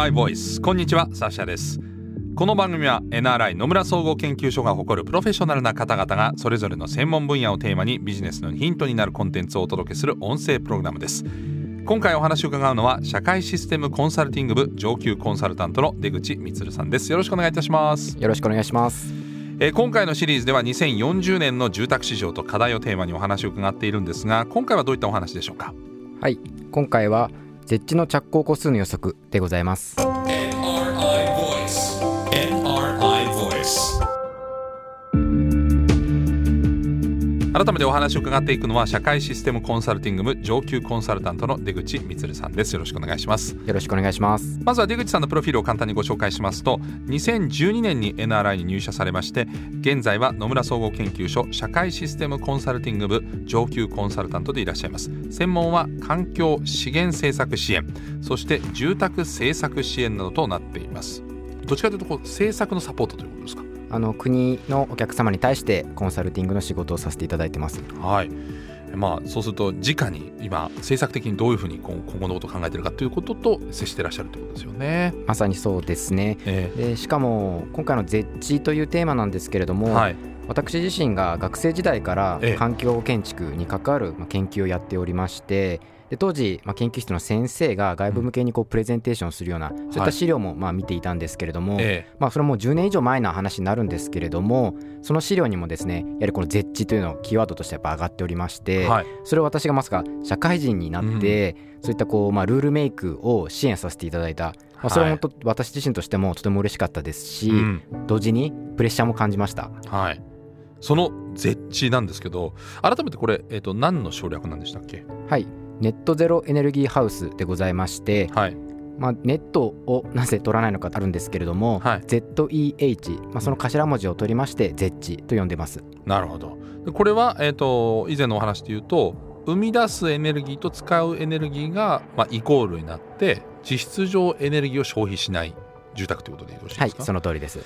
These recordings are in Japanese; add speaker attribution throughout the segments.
Speaker 1: NRI ボイスこんにちはサッシャです。この番組は NRI 野村総合研究所が誇るプロフェッショナルな方々がそれぞれの専門分野をテーマにビジネスのヒントになるコンテンツをお届けする音声プログラムです。今回お話を伺うのは社会システムコンサルティング部上級コンサルタントの出口充さんです。よろしくお願いいたします。
Speaker 2: よろしくお願いします。
Speaker 1: えー今回のシリーズでは2040年の住宅市場と課題をテーマにお話を伺っているんですが今回はどういったお話でしょうか？
Speaker 2: はい。今回は設置の着工個数の予測でございます。
Speaker 1: 改めてお話を伺っていくのは社会システムコンサルティング部上級コンサルタントの出口充さんです。よろしくお願いします。
Speaker 2: よろしくお願いします。
Speaker 1: まずは出口さんのプロフィールを簡単にご紹介しますと2012年に NRI に入社されまして現在は野村総合研究所社会システムコンサルティング部上級コンサルタントでいらっしゃいます。専門は環境資源政策支援そして住宅政策支援などとなっています。どっちかというとこう政策のサポートということ
Speaker 2: あの国のお客様に対してコンサルティングの仕事をさせていただいてます。
Speaker 1: はい。まあそうすると直に今政策的にどういうふうに今今後のことを考えているかということと接していらっしゃるということですよね。
Speaker 2: まさにそうですね。
Speaker 1: え
Speaker 2: でしかも今回の絶地というテーマなんですけれども、
Speaker 1: えはい。
Speaker 2: 私自身が学生時代から
Speaker 1: ええ。
Speaker 2: 環境建築に関わるまあ研究をやっておりましてで当時、まあ、研究室の先生が外部向けにこうプレゼンテーションをするような、そういった資料もまあ見ていたんですけれども、
Speaker 1: え
Speaker 2: まあ、それはもう10年以上前の話になるんですけれどもその資料にもですねやはりこの絶地というのをキーワードとしてやっぱ上がっておりまして、
Speaker 1: えはい。
Speaker 2: それを私がまさか社会人になって、そういったこう、まあ、ルールメイクを支援させていただいた、まあ、それは本当私自身としてもとても嬉しかったですし、
Speaker 1: うん。
Speaker 2: 同時にプレッシャーも感じました。
Speaker 1: はい、その絶地なんですけど改めてこれ、えー、と何の省略なんでしたっけ？
Speaker 2: はいネットゼロエネルギーハウスでございまして、
Speaker 1: はい。
Speaker 2: まあ、ネットをなぜ取らないのかあるんですけれども、
Speaker 1: はい。
Speaker 2: ZEH、まあ、その頭文字を取りまして絶地と呼んでます。
Speaker 1: なるほど。でこれは、えー、と以前のお話で言うと生み出すエネルギーと使うエネルギーが、まあ、イコールになって実質上エネルギーを消費しない住宅ということでよろしいですか、
Speaker 2: はいその通りです。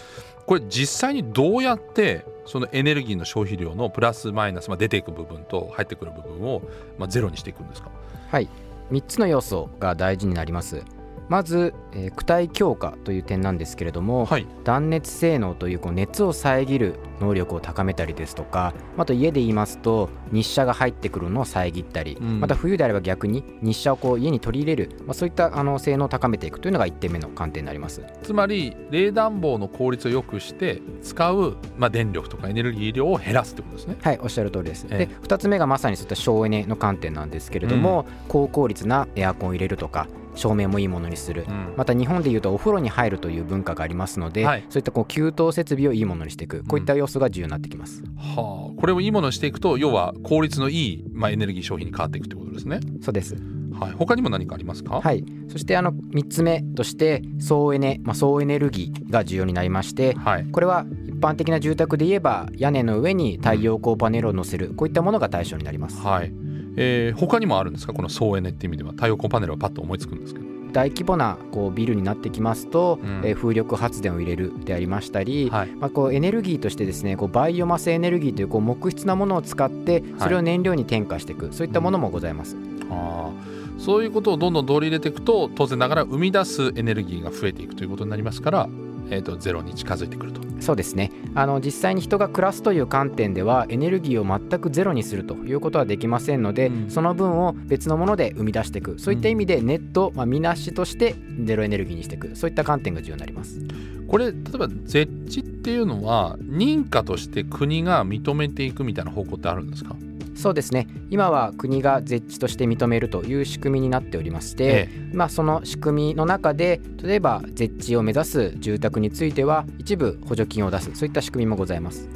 Speaker 1: これ実際にどうやってそのエネルギーの消費量のプラスマイナス、まあ、出ていく部分と入ってくる部分を、まあ、ゼロにしていくんですか？
Speaker 2: はい3つの要素が大事になりますまず、えー躯体強化という点なんですけれども、
Speaker 1: はい。
Speaker 2: 断熱性能というこう熱を遮る能力を高めたりですとかあと家で言いますと日射が入ってくるのを遮ったり、
Speaker 1: うん。
Speaker 2: また冬であれば逆に日射をこう家に取り入れる、まあ、そういったあの性能を高めていくというのが1点目の観点になります。
Speaker 1: つまり冷暖房の効率を良くして使う、まあ、電力とかエネルギー量を減らすってことですね。
Speaker 2: はいおっしゃる通りです、
Speaker 1: ええ。
Speaker 2: で2つ目がまさにそういった省エネの観点なんですけれども、高効率なエアコンを入れるとか照明もいいものにする、
Speaker 1: うん。
Speaker 2: また日本でいうとお風呂に入るという文化がありますので、
Speaker 1: はい。
Speaker 2: そういったこう給湯設備をいいものにしていく。こういった要素が重要になってきます、
Speaker 1: はあ、これをいいものにしていくと要は効率のいい、まあ、エネルギー消費に変わっていくということですね。
Speaker 2: そうです。
Speaker 1: はい、他にも何かありますか、
Speaker 2: はい。そしてあの3つ目として総エネ、まあ、総エネルギーが重要になりまして
Speaker 1: はい。
Speaker 2: これは一般的な住宅で言えば屋根の上に太陽光パネルを載せる。こういったものが対象になります。
Speaker 1: はいえー他にもあるんですか？この総エネっていう意味では。太陽光パネルはパッと思いつくんですけど。
Speaker 2: 大規模なこうビルになってきますと、
Speaker 1: うん。
Speaker 2: えー風力発電を入れるでありましたり、
Speaker 1: はい。
Speaker 2: まあ、こうエネルギーとしてですねこうバイオマスエネルギーというこう木質なものを使ってそれを燃料に転化していく、そういったものもございます、
Speaker 1: あー。そういうことをどんどん取り入れていくと当然ながら生み出すエネルギーが増えていくということになりますから、えー、とゼロに近づいてくると。
Speaker 2: そうですね。あの実際に人が暮らすという観点ではエネルギーを全くゼロにするということはできませんので、
Speaker 1: うん。
Speaker 2: その分を別のもので生み出していく。そういった意味でネット、まあ、見なしとしてゼロエネルギーにしていく。そういった観点が重要になります。
Speaker 1: これ例えば絶地っていうのは認可として国が認めていくみたいな方向ってあるんですか？
Speaker 2: そうですね。今は国が絶地として認めるという仕組みになっておりまして、
Speaker 1: え
Speaker 2: まあ、その仕組みの中で例えば絶地を目指す住宅については一部補助金を出すそういった仕組みもございます。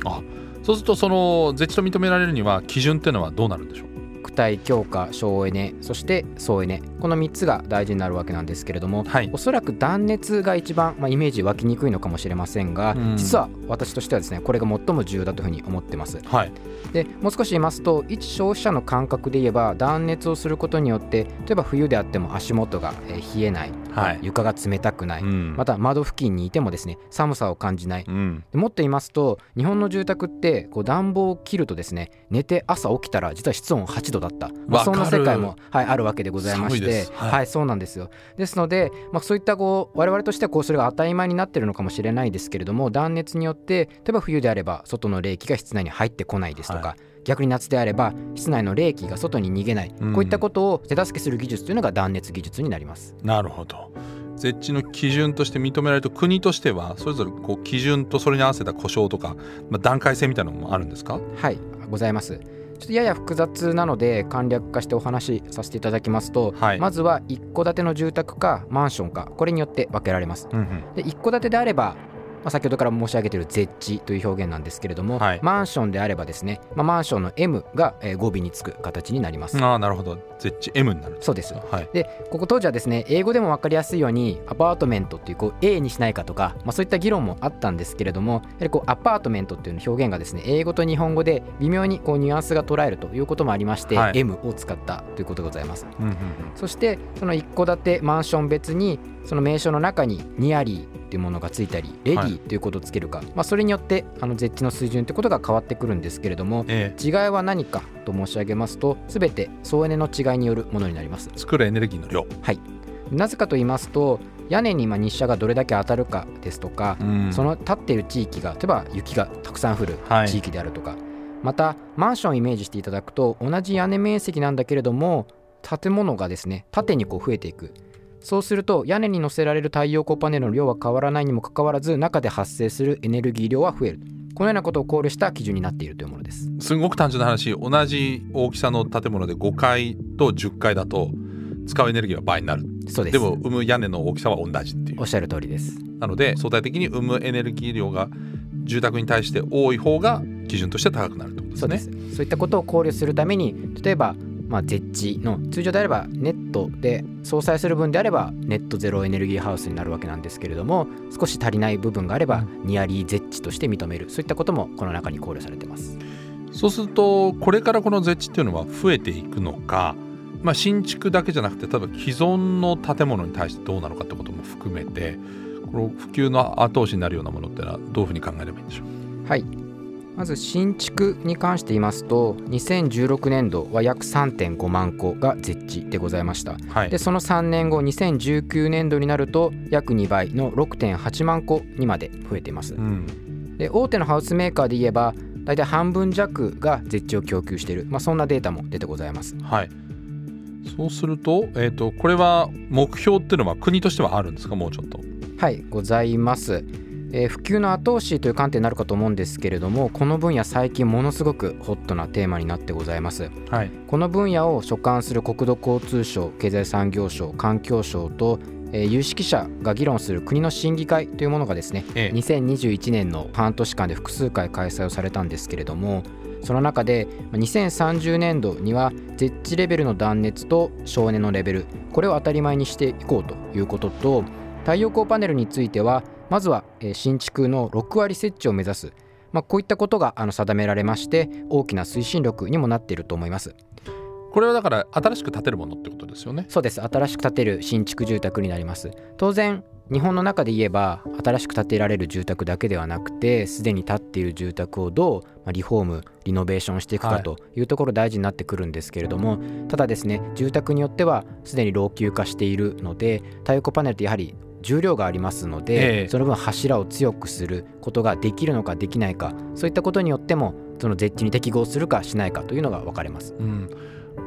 Speaker 1: そうするとその絶地と認められるには基準っていうのはどうなるんでしょう？
Speaker 2: 躯体強化省エネそして総エネ。この3つが大事になるわけなんですけれども
Speaker 1: はい。
Speaker 2: おそらく断熱が一番、まあ、イメージ湧きにくいのかもしれませんが、
Speaker 1: うん。
Speaker 2: 実は私としてはですねこれが最も重要だというふうに思ってます。
Speaker 1: はい
Speaker 2: でもう少し言いますと一消費者の感覚で言えば断熱をすることによって例えば冬であっても足元がえー冷えない
Speaker 1: はい。
Speaker 2: 床が冷たくない、
Speaker 1: うん。
Speaker 2: また窓付近にいてもですね寒さを感じない。
Speaker 1: うん。
Speaker 2: でもっと言いますと日本の住宅ってこう暖房を切るとですね寝て朝起きたら実は室温8度だった、まあ、そんな世界も、はい、あるわけでございまして
Speaker 1: す。はい。
Speaker 2: はい、そうなんですよ。ですので、まあ、そういったこう我々としてはこうそれが当たり前になってるのかもしれないですけれども断熱によって例えば冬であれば外の冷気が室内に入ってこないですとか、
Speaker 1: は
Speaker 2: 逆に夏であれば室内の冷気が外に逃げない、
Speaker 1: うん。
Speaker 2: こういったことを手助けする技術というのが断熱技術になります。
Speaker 1: なるほど。絶地の基準として認められると国としてはそれぞれこう基準とそれに合わせた故障とか、まあ、段階性みたいなのもあるんですか？
Speaker 2: はいございます。ちょっとやや複雑なので簡略化してお話しさせていただきますと、
Speaker 1: はい。
Speaker 2: まずは一戸建ての住宅かマンションかこれによって分けられます。
Speaker 1: うんうん。
Speaker 2: で一戸建てであれば、まあ、先ほどから申し上げている絶地という表現なんですけれども、
Speaker 1: はい。
Speaker 2: マンションであればですね、まあ、マンションの M が、えー語尾につく形になります、
Speaker 1: ああなるほど。絶地 M になる
Speaker 2: そうです。
Speaker 1: はい。
Speaker 2: でここ当時はですね英語でも分かりやすいようにアパートメントっていうこう A にしないかとか、まあ、そういった議論もあったんですけれどもやはりこうアパートメントっていう表現がですね英語と日本語で微妙にこうニュアンスが捉えるということもありまして、
Speaker 1: はい。
Speaker 2: M を使ったということでございます。
Speaker 1: うんうんうん。
Speaker 2: そしてその一戸建てマンション別にその名称の中にニアリーっていうものがついたりレディーということをつけるか、まあ、それによってあの絶地の水準ということが変わってくるんですけれども
Speaker 1: え
Speaker 2: 違いは何かと申し上げますと全て総エネの違いによるものになります。
Speaker 1: え作るエネルギーの量。
Speaker 2: なぜかと言いますと屋根にまあ日射がどれだけ当たるかですとか、
Speaker 1: うん。
Speaker 2: その立っている地域が例えば雪がたくさん降る
Speaker 1: はい。
Speaker 2: 地域であるとか、またマンションをイメージしていただくと同じ屋根面積なんだけれども建物がですね縦にこう増えていくそうすると屋根に乗せられる太陽光パネルの量は変わらないにもかかわらず中で発生するエネルギー量は増える。このようなことを考慮した基準になっているというものです。
Speaker 1: すごく単純な話同じ大きさの建物で5階と10階だと使うエネルギーは倍になる。
Speaker 2: そうです。
Speaker 1: でも生む屋根の大きさは同じっていう。
Speaker 2: おっしゃる通りです。
Speaker 1: なので相対的に生むエネルギー量が住宅に対して多い方が基準として高くなるとですね。
Speaker 2: そうです。そういったことを考慮するために例えばまあ、絶地の通常であればネットで相殺する分であればネットゼロエネルギーハウスになるわけなんですけれども少し足りない部分があればニアリー絶地として認めるそういったこともこの中に考慮されてます。
Speaker 1: そうするとこれからこの絶地っていうのは増えていくのか、まあ、新築だけじゃなくて例えば既存の建物に対してどうなのかってことも含めてこの普及の後押しになるようなものってのはどういうふうに考えればいいんでしょう？
Speaker 2: はいまず新築に関して言いますと2016年度は約3.5万戸が絶地でございました。
Speaker 1: はい。
Speaker 2: でその3年後2019年度になると約2倍の6.8万戸にまで増えています。
Speaker 1: うん。
Speaker 2: で大手のハウスメーカーで言えば大体半分弱が絶地を供給している、まあ、そんなデータも出てございます。
Speaker 1: はい。そうすると,、えー、とこれは目標っていうのは国としてはあるんですか？もうちょっと。
Speaker 2: はいございます、えー普及の後押しという観点になるかと思うんですけれどもこの分野最近ものすごくホットなテーマになってございます。
Speaker 1: はい。
Speaker 2: この分野を所管する国土交通省経済産業省環境省と、えー有識者が議論する国の審議会というものがですね
Speaker 1: ええ。
Speaker 2: 2021年の半年間で複数回開催をされたんですけれどもその中でまあ2030年度には絶地レベルの断熱と省エネのレベルこれを当たり前にしていこうということと太陽光パネルについてはまずはえー新築の6割設置を目指す、まあ、こういったことがあの定められまして大きな推進力にもなっていると思います。
Speaker 1: これはだから新しく建てるものってことですよね。
Speaker 2: そうです。新しく建てる新築住宅になります。当然日本の中で言えば新しく建てられる住宅だけではなくてすでに建っている住宅をどうまあリフォームリノベーションしていく
Speaker 1: はい。
Speaker 2: かというところ大事になってくるんですけれども、ただですね住宅によってはすでに老朽化しているので太陽光パネルってやはり重量がありますので、
Speaker 1: ええ
Speaker 2: その分柱を強くすることができるのかできないかそういったことによってもその絶地に適合するかしないかというのが分かれます。
Speaker 1: うん、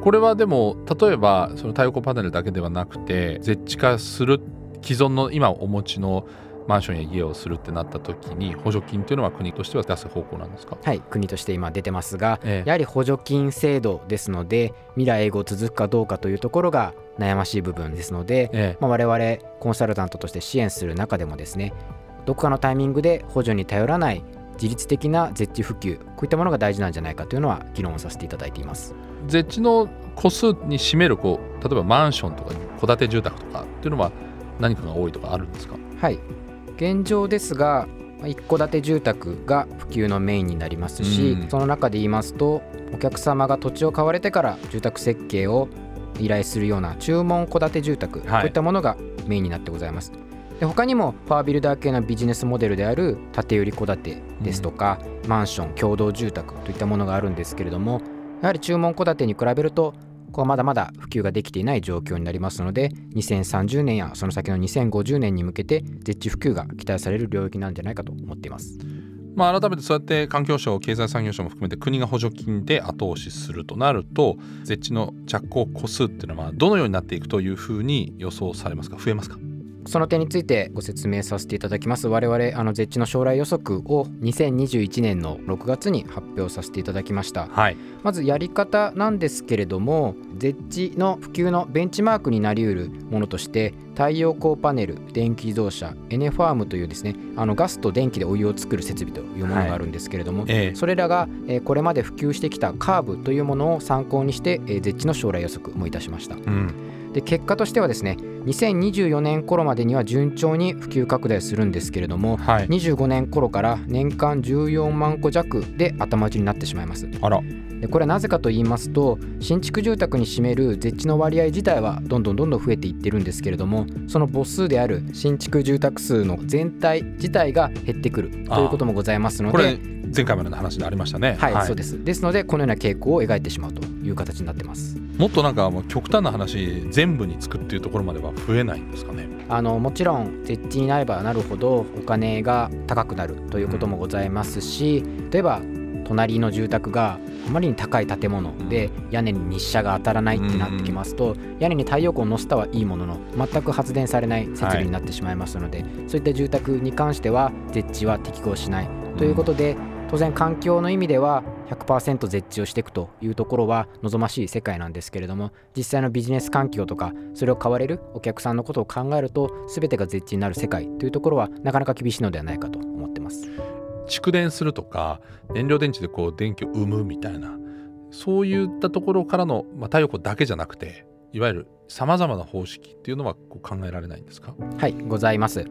Speaker 1: これはでも例えばその太陽光パネルだけではなくて絶地化する既存の今お持ちのマンションや家をするってなった時に補助金っていうのは国としては出す方向なんですか？
Speaker 2: はい、国として今出てますが、
Speaker 1: ええ。
Speaker 2: やはり補助金制度ですので未来永劫続くかどうかというところが悩ましい部分ですので、
Speaker 1: え
Speaker 2: まあ、我々コンサルタントとして支援する中でもですねどこかのタイミングで補助に頼らない自律的な絶地普及こういったものが大事なんじゃないかというのは議論をさせていただいています。
Speaker 1: え絶地の個数に占めるこう例えばマンションとか戸建て住宅とかっていうのは何かが多いとかあるんですか？
Speaker 2: はい現状ですがまあ一戸建て住宅が普及のメインになりますし、
Speaker 1: うん。
Speaker 2: その中で言いますとお客様が土地を買われてから住宅設計を依頼するような注文戸建て住宅、こういったものがメインになってございます。で他にもパワービルダー系のビジネスモデルである建売り戸建てですとか、マンション共同住宅といったものがあるんですけれどもやはり注文戸建てに比べるとこはまだまだ普及ができていない状況になりますので2030年やその先の2050年に向けて絶地普及が期待される領域なんじゃないかと思っています。
Speaker 1: まあ、改めてそうやって環境省経済産業省も含めて国が補助金で後押しするとなると絶地の着工個数っていうのはどのようになっていくというふうに予想されますか？増えますか？
Speaker 2: その点についてご説明させていただきます。我々あの絶地の将来予測を2021年の6月に発表させていただきました。
Speaker 1: はい。
Speaker 2: まずやり方なんですけれども絶地の普及のベンチマークになりうるものとして太陽光パネル電気自動車エネファームというですねあのガスと電気でお湯を作る設備というものがあるんですけれども、
Speaker 1: ええ。
Speaker 2: それらが、えーこれまで普及してきたカーブというものを参考にして、えー絶地の将来予測もいたしました。
Speaker 1: うん。
Speaker 2: で結果としてはですね2024年頃までには順調に普及拡大するんですけれども
Speaker 1: はい。
Speaker 2: 25年頃から年間14万戸弱で頭打ちになってしまいます。
Speaker 1: あら。
Speaker 2: でこれはなぜかと言いますと新築住宅に占める絶地の割合自体はどんどんどんどん増えていってるんですけれどもその母数である新築住宅数の全体自体が減ってくるということもございますの
Speaker 1: これ
Speaker 2: で
Speaker 1: 前回までの話でありましたね。
Speaker 2: はい、そうです。ですのでこのような傾向を描いてしまうという形になってます。
Speaker 1: もっとなんかもう極端な話全部につくっていうところまでは増えないんですかね。
Speaker 2: あのもちろん絶地になればなるほどお金が高くなるということもございますし、例えば隣の住宅があまりに高い建物で屋根に日射が当たらないってなってきますと、屋根に太陽光を乗せたはいいものの全く発電されない設備になってしまいますので、そういった住宅に関しては絶地は適合しないということで、当然環境の意味では100%絶地をしていくというところは望ましい世界なんですけれども実際のビジネス環境とかそれを買われるお客さんのことを考えると全てが絶地になる世界というところはなかなか厳しいのではないかと思ってます。
Speaker 1: 蓄電するとか燃料電池でこう電気を生むみたいなそういったところからの、まあ、太陽光だけじゃなくていわゆるさまざまな方式っていうのはこう考えられないんですか？
Speaker 2: はいございます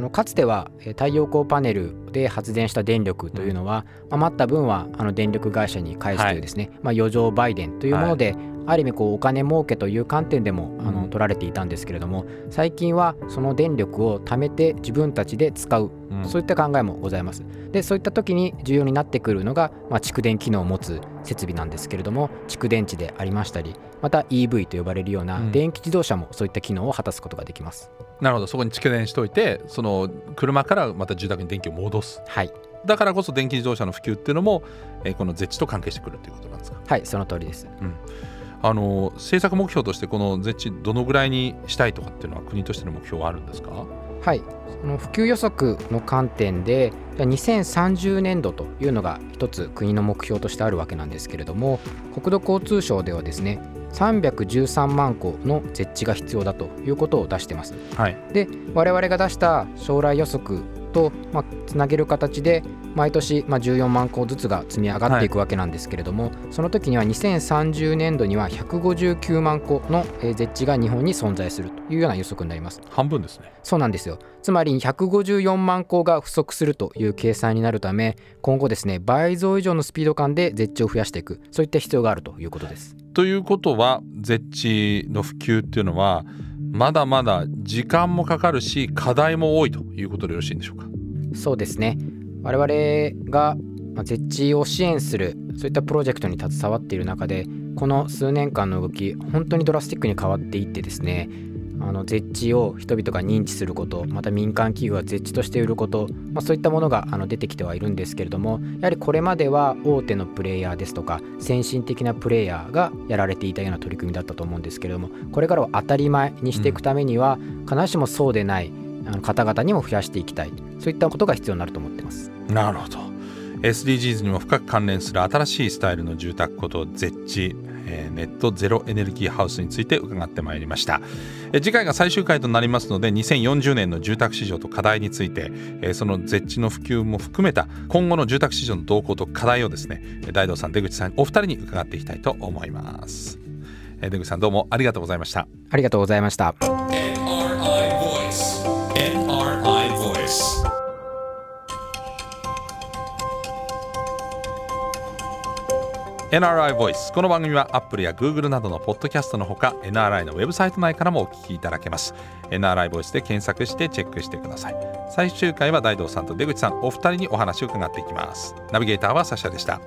Speaker 2: あのかつてはえー太陽光パネルで発電した電力というのは、まあ余った分はあの電力会社に返すというですね、まあ、余剰売電というもので、ある意味こうお金儲けという観点でもあの
Speaker 1: うん
Speaker 2: 取られていたんですけれども最近はその電力を貯めて自分たちで使う
Speaker 1: うん。
Speaker 2: そういった考えもございます。でそういった時に重要になってくるのが、まあ、蓄電機能を持つ設備なんですけれども蓄電池でありましたりまた EV と呼ばれるような
Speaker 1: うん。
Speaker 2: 電気自動車もそういった機能を果たすことができます。
Speaker 1: なるほど。そこに蓄電しといてその車からまた住宅に電気を戻す。
Speaker 2: はい、
Speaker 1: だからこそ電気自動車の普及っていうのも、えーこの絶地と関係してくるっていうことなんですか？
Speaker 2: はい、その通りです。
Speaker 1: あの政策目標としてこの絶地どのぐらいにしたいとかっていうのは国としての目標はあるんですか？
Speaker 2: はい、その普及予測の観点でじゃあ2030年度というのが一つ国の目標としてあるわけなんですけれども国土交通省ではですね313万個の設置が必要だということを出してます。
Speaker 1: はい
Speaker 2: で我々が出した将来予測と、まあ、つなげる形で毎年、まあ、14万個ずつが積み上がっていくわけなんですけれども、その時には2030年度には159万個のえー絶地が日本に存在するというような予測になります。
Speaker 1: 半分ですね
Speaker 2: そうなんですよつまり154万個が不足するという計算になるため今後ですね倍増以上のスピード感で絶地を増やしていくそういった必要があるということです
Speaker 1: ということは絶地の普及っていうのはまだまだ時間もかかるし課題も多いということでよろしいんでしょうか？
Speaker 2: そうですね。我々がまあ絶地を支援するそういったプロジェクトに携わっている中でこの数年間の動き本当にドラスティックに変わっていってですねあの絶地を人々が認知することまた民間企業が絶地として売ること、まあ、そういったものがあの出てきてはいるんですけれどもやはりこれまでは大手のプレイヤーですとか先進的なプレイヤーがやられていたような取り組みだったと思うんですけれどもこれからを当たり前にしていくためには、必ずしもそうでないあの方々にも増やしていきたいそういったことが必要になると思ってます。
Speaker 1: なるほど SDGs にも深く関連する新しいスタイルの住宅こと絶地えーネットゼロエネルギーハウスについて伺ってまいりました。えー次回が最終回となりますので2040年の住宅市場と課題についてえーその絶地の普及も含めた今後の住宅市場の動向と課題をですねえ大道さん出口さんお二人に伺っていきたいと思います。えー出口さんどうもありがとうございました。
Speaker 2: ありがとうございました。
Speaker 1: NRI Voice この番組は Apple や Google などのポッドキャストのほか NRI のウェブサイト内からもお聞きいただけます。NRI Voice で検索してチェックしてください。最終回は大道さんと出口さんお二人にお話を伺っていきます。ナビゲーターはサシャでした。